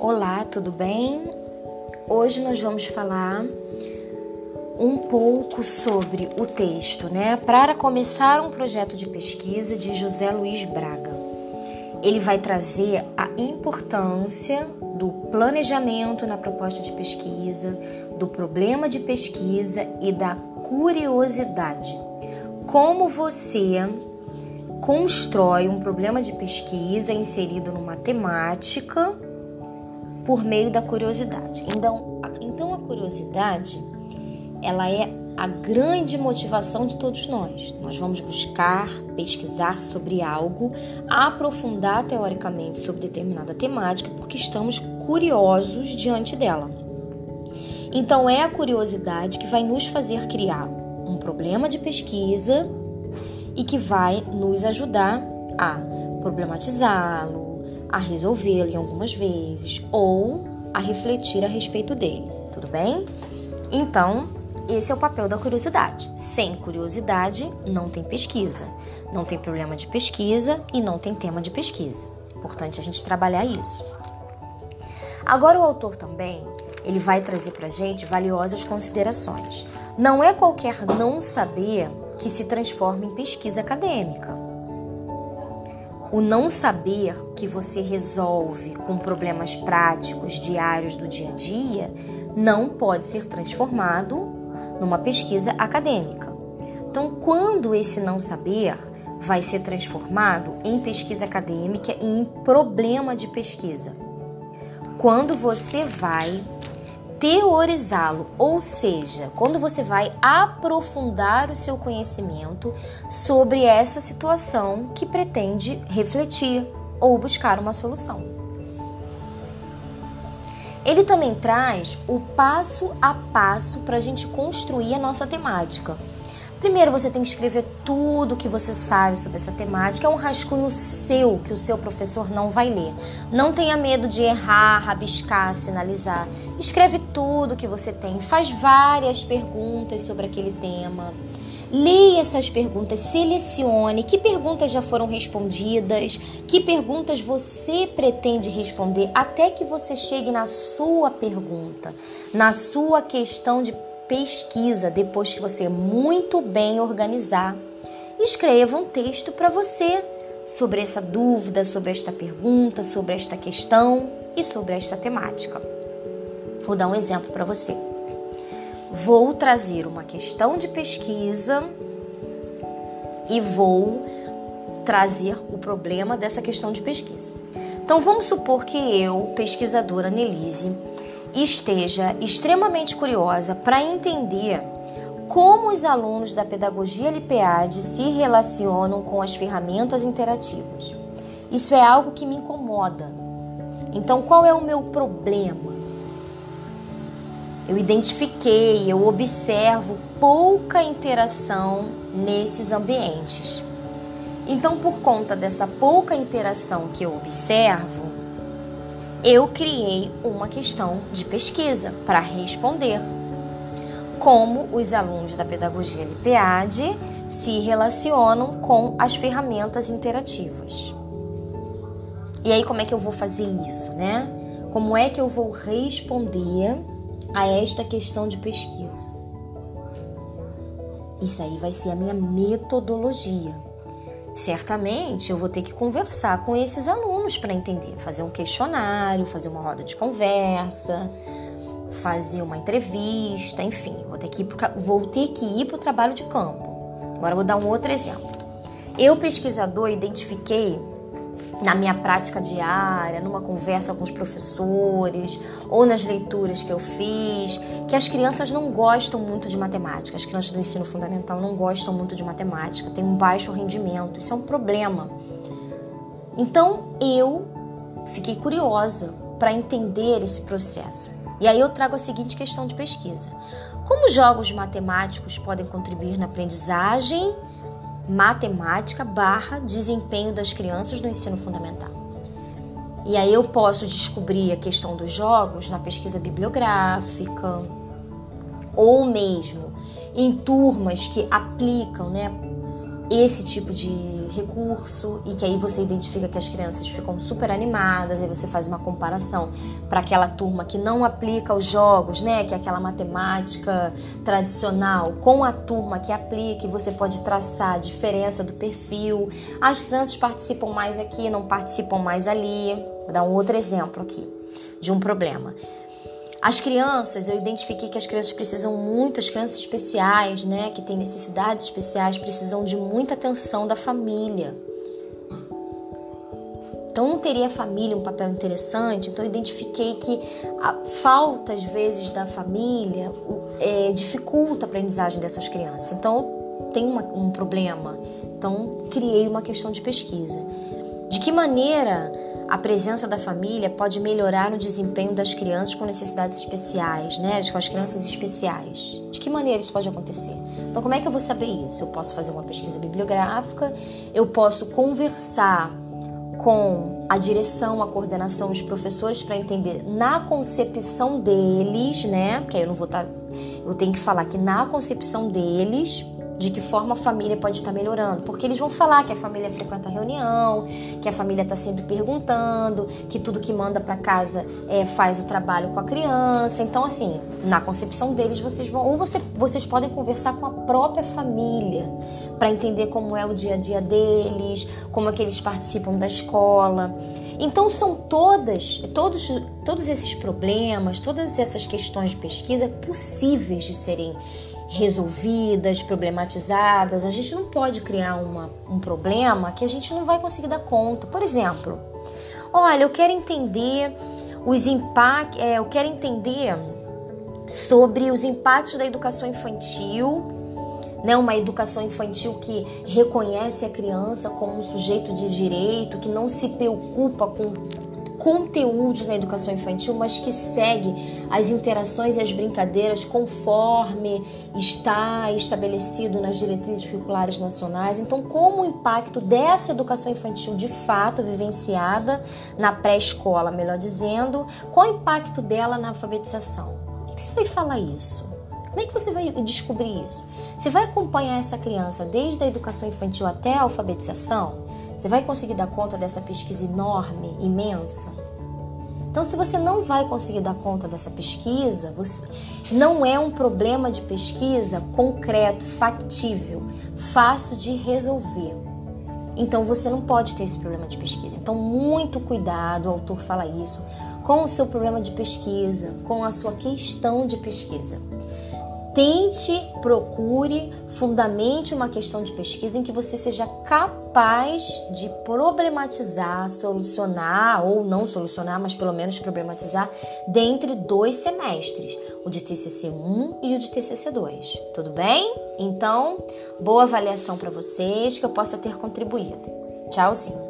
Olá, tudo bem? Hoje nós vamos falar um pouco sobre o texto, né? Para começar um projeto de pesquisa de José Luiz Braga. Ele vai trazer a importância do planejamento na proposta de pesquisa, do problema de pesquisa e da curiosidade. Como você constrói um problema de pesquisa inserido numa temática por meio da curiosidade. Então, a, então a curiosidade, ela é a grande motivação de todos nós. Nós vamos buscar, pesquisar sobre algo, aprofundar teoricamente sobre determinada temática, porque estamos curiosos diante dela. Então é a curiosidade que vai nos fazer criar um problema de pesquisa e que vai nos ajudar a problematizá-lo, a resolvê-lo algumas vezes ou a refletir a respeito dele, tudo bem? Então, esse é o papel da curiosidade. Sem curiosidade, não tem pesquisa, não tem problema de pesquisa e não tem tema de pesquisa. Importante a gente trabalhar isso. Agora o autor também, ele vai trazer pra gente valiosas considerações. Não é qualquer não saber que se transforma em pesquisa acadêmica. O não saber que você resolve com problemas práticos diários do dia a dia não pode ser transformado numa pesquisa acadêmica. Então, quando esse não saber vai ser transformado em pesquisa acadêmica e em problema de pesquisa? Quando você vai teorizá-lo, ou seja, quando você vai aprofundar o seu conhecimento sobre essa situação que pretende refletir ou buscar uma solução. Ele também traz o passo a passo para a gente construir a nossa temática. Primeiro você tem que escrever tudo que você sabe sobre essa temática. É um rascunho seu que o seu professor não vai ler. Não tenha medo de errar, rabiscar, sinalizar. Escreve tudo que você tem. Faz várias perguntas sobre aquele tema. Leia essas perguntas, selecione que perguntas já foram respondidas, que perguntas você pretende responder até que você chegue na sua pergunta, na sua questão de pesquisa depois que você muito bem organizar. Escreva um texto para você sobre essa dúvida, sobre esta pergunta, sobre esta questão e sobre esta temática. Vou dar um exemplo para você. Vou trazer uma questão de pesquisa e vou trazer o problema dessa questão de pesquisa. Então vamos supor que eu, pesquisadora Nelise, esteja extremamente curiosa para entender como os alunos da pedagogia LPAD se relacionam com as ferramentas interativas. Isso é algo que me incomoda. Então, qual é o meu problema? Eu identifiquei, eu observo pouca interação nesses ambientes. Então, por conta dessa pouca interação que eu observo, eu criei uma questão de pesquisa para responder como os alunos da pedagogia LPAD se relacionam com as ferramentas interativas. E aí como é que eu vou fazer isso, né? Como é que eu vou responder a esta questão de pesquisa? Isso aí vai ser a minha metodologia certamente eu vou ter que conversar com esses alunos para entender, fazer um questionário, fazer uma roda de conversa, fazer uma entrevista, enfim, vou ter que ir para o trabalho de campo. Agora vou dar um outro exemplo. Eu, pesquisador, identifiquei na minha prática diária, numa conversa com os professores ou nas leituras que eu fiz, que as crianças não gostam muito de matemática. As crianças do ensino fundamental não gostam muito de matemática, têm um baixo rendimento. Isso é um problema. Então eu fiquei curiosa para entender esse processo. E aí eu trago a seguinte questão de pesquisa: como jogos matemáticos podem contribuir na aprendizagem matemática barra desempenho das crianças no ensino fundamental. E aí eu posso descobrir a questão dos jogos na pesquisa bibliográfica ou mesmo em turmas que aplicam, né, esse tipo de recurso e que aí você identifica que as crianças ficam super animadas, aí você faz uma comparação para aquela turma que não aplica os jogos, né, que é aquela matemática tradicional, com a turma que aplica e você pode traçar a diferença do perfil. As crianças participam mais aqui, não participam mais ali. Vou dar um outro exemplo aqui de um problema. As crianças, eu identifiquei que as crianças precisam muito, as crianças especiais, né, que têm necessidades especiais, precisam de muita atenção da família. Então não teria a família um papel interessante, então eu identifiquei que a falta, às vezes, da família é, dificulta a aprendizagem dessas crianças. Então tem uma, um problema. Então criei uma questão de pesquisa. De que maneira a presença da família pode melhorar o desempenho das crianças com necessidades especiais, né? Com as crianças especiais. De que maneira isso pode acontecer? Então, como é que eu vou saber isso? Eu posso fazer uma pesquisa bibliográfica, eu posso conversar com a direção, a coordenação, os professores para entender na concepção deles, né? Porque aí eu não vou estar. Tá, eu tenho que falar que na concepção deles de que forma a família pode estar melhorando, porque eles vão falar que a família frequenta a reunião, que a família está sempre perguntando, que tudo que manda para casa é, faz o trabalho com a criança. Então, assim, na concepção deles, vocês vão ou você, vocês podem conversar com a própria família para entender como é o dia a dia deles, como é que eles participam da escola. Então são todas, todos, todos esses problemas, todas essas questões de pesquisa possíveis de serem resolvidas, problematizadas. A gente não pode criar uma, um problema que a gente não vai conseguir dar conta. Por exemplo, olha, eu quero entender os impactos, é, eu quero entender sobre os impactos da educação infantil, né, uma educação infantil que reconhece a criança como um sujeito de direito, que não se preocupa com conteúdos na educação infantil, mas que segue as interações e as brincadeiras conforme está estabelecido nas diretrizes curriculares nacionais. Então, como o impacto dessa educação infantil de fato vivenciada na pré-escola, melhor dizendo, qual o impacto dela na alfabetização? O que você vai falar isso? Como é que você vai descobrir isso? Você vai acompanhar essa criança desde a educação infantil até a alfabetização? Você vai conseguir dar conta dessa pesquisa enorme, imensa? Então, se você não vai conseguir dar conta dessa pesquisa, não é um problema de pesquisa concreto, factível, fácil de resolver. Então, você não pode ter esse problema de pesquisa. Então, muito cuidado, o autor fala isso, com o seu problema de pesquisa, com a sua questão de pesquisa. Tente, procure, fundamente uma questão de pesquisa em que você seja capaz de problematizar, solucionar ou não solucionar, mas pelo menos problematizar dentre dois semestres, o de TCC 1 e o de TCC 2. Tudo bem? Então, boa avaliação para vocês, que eu possa ter contribuído. Tchauzinho.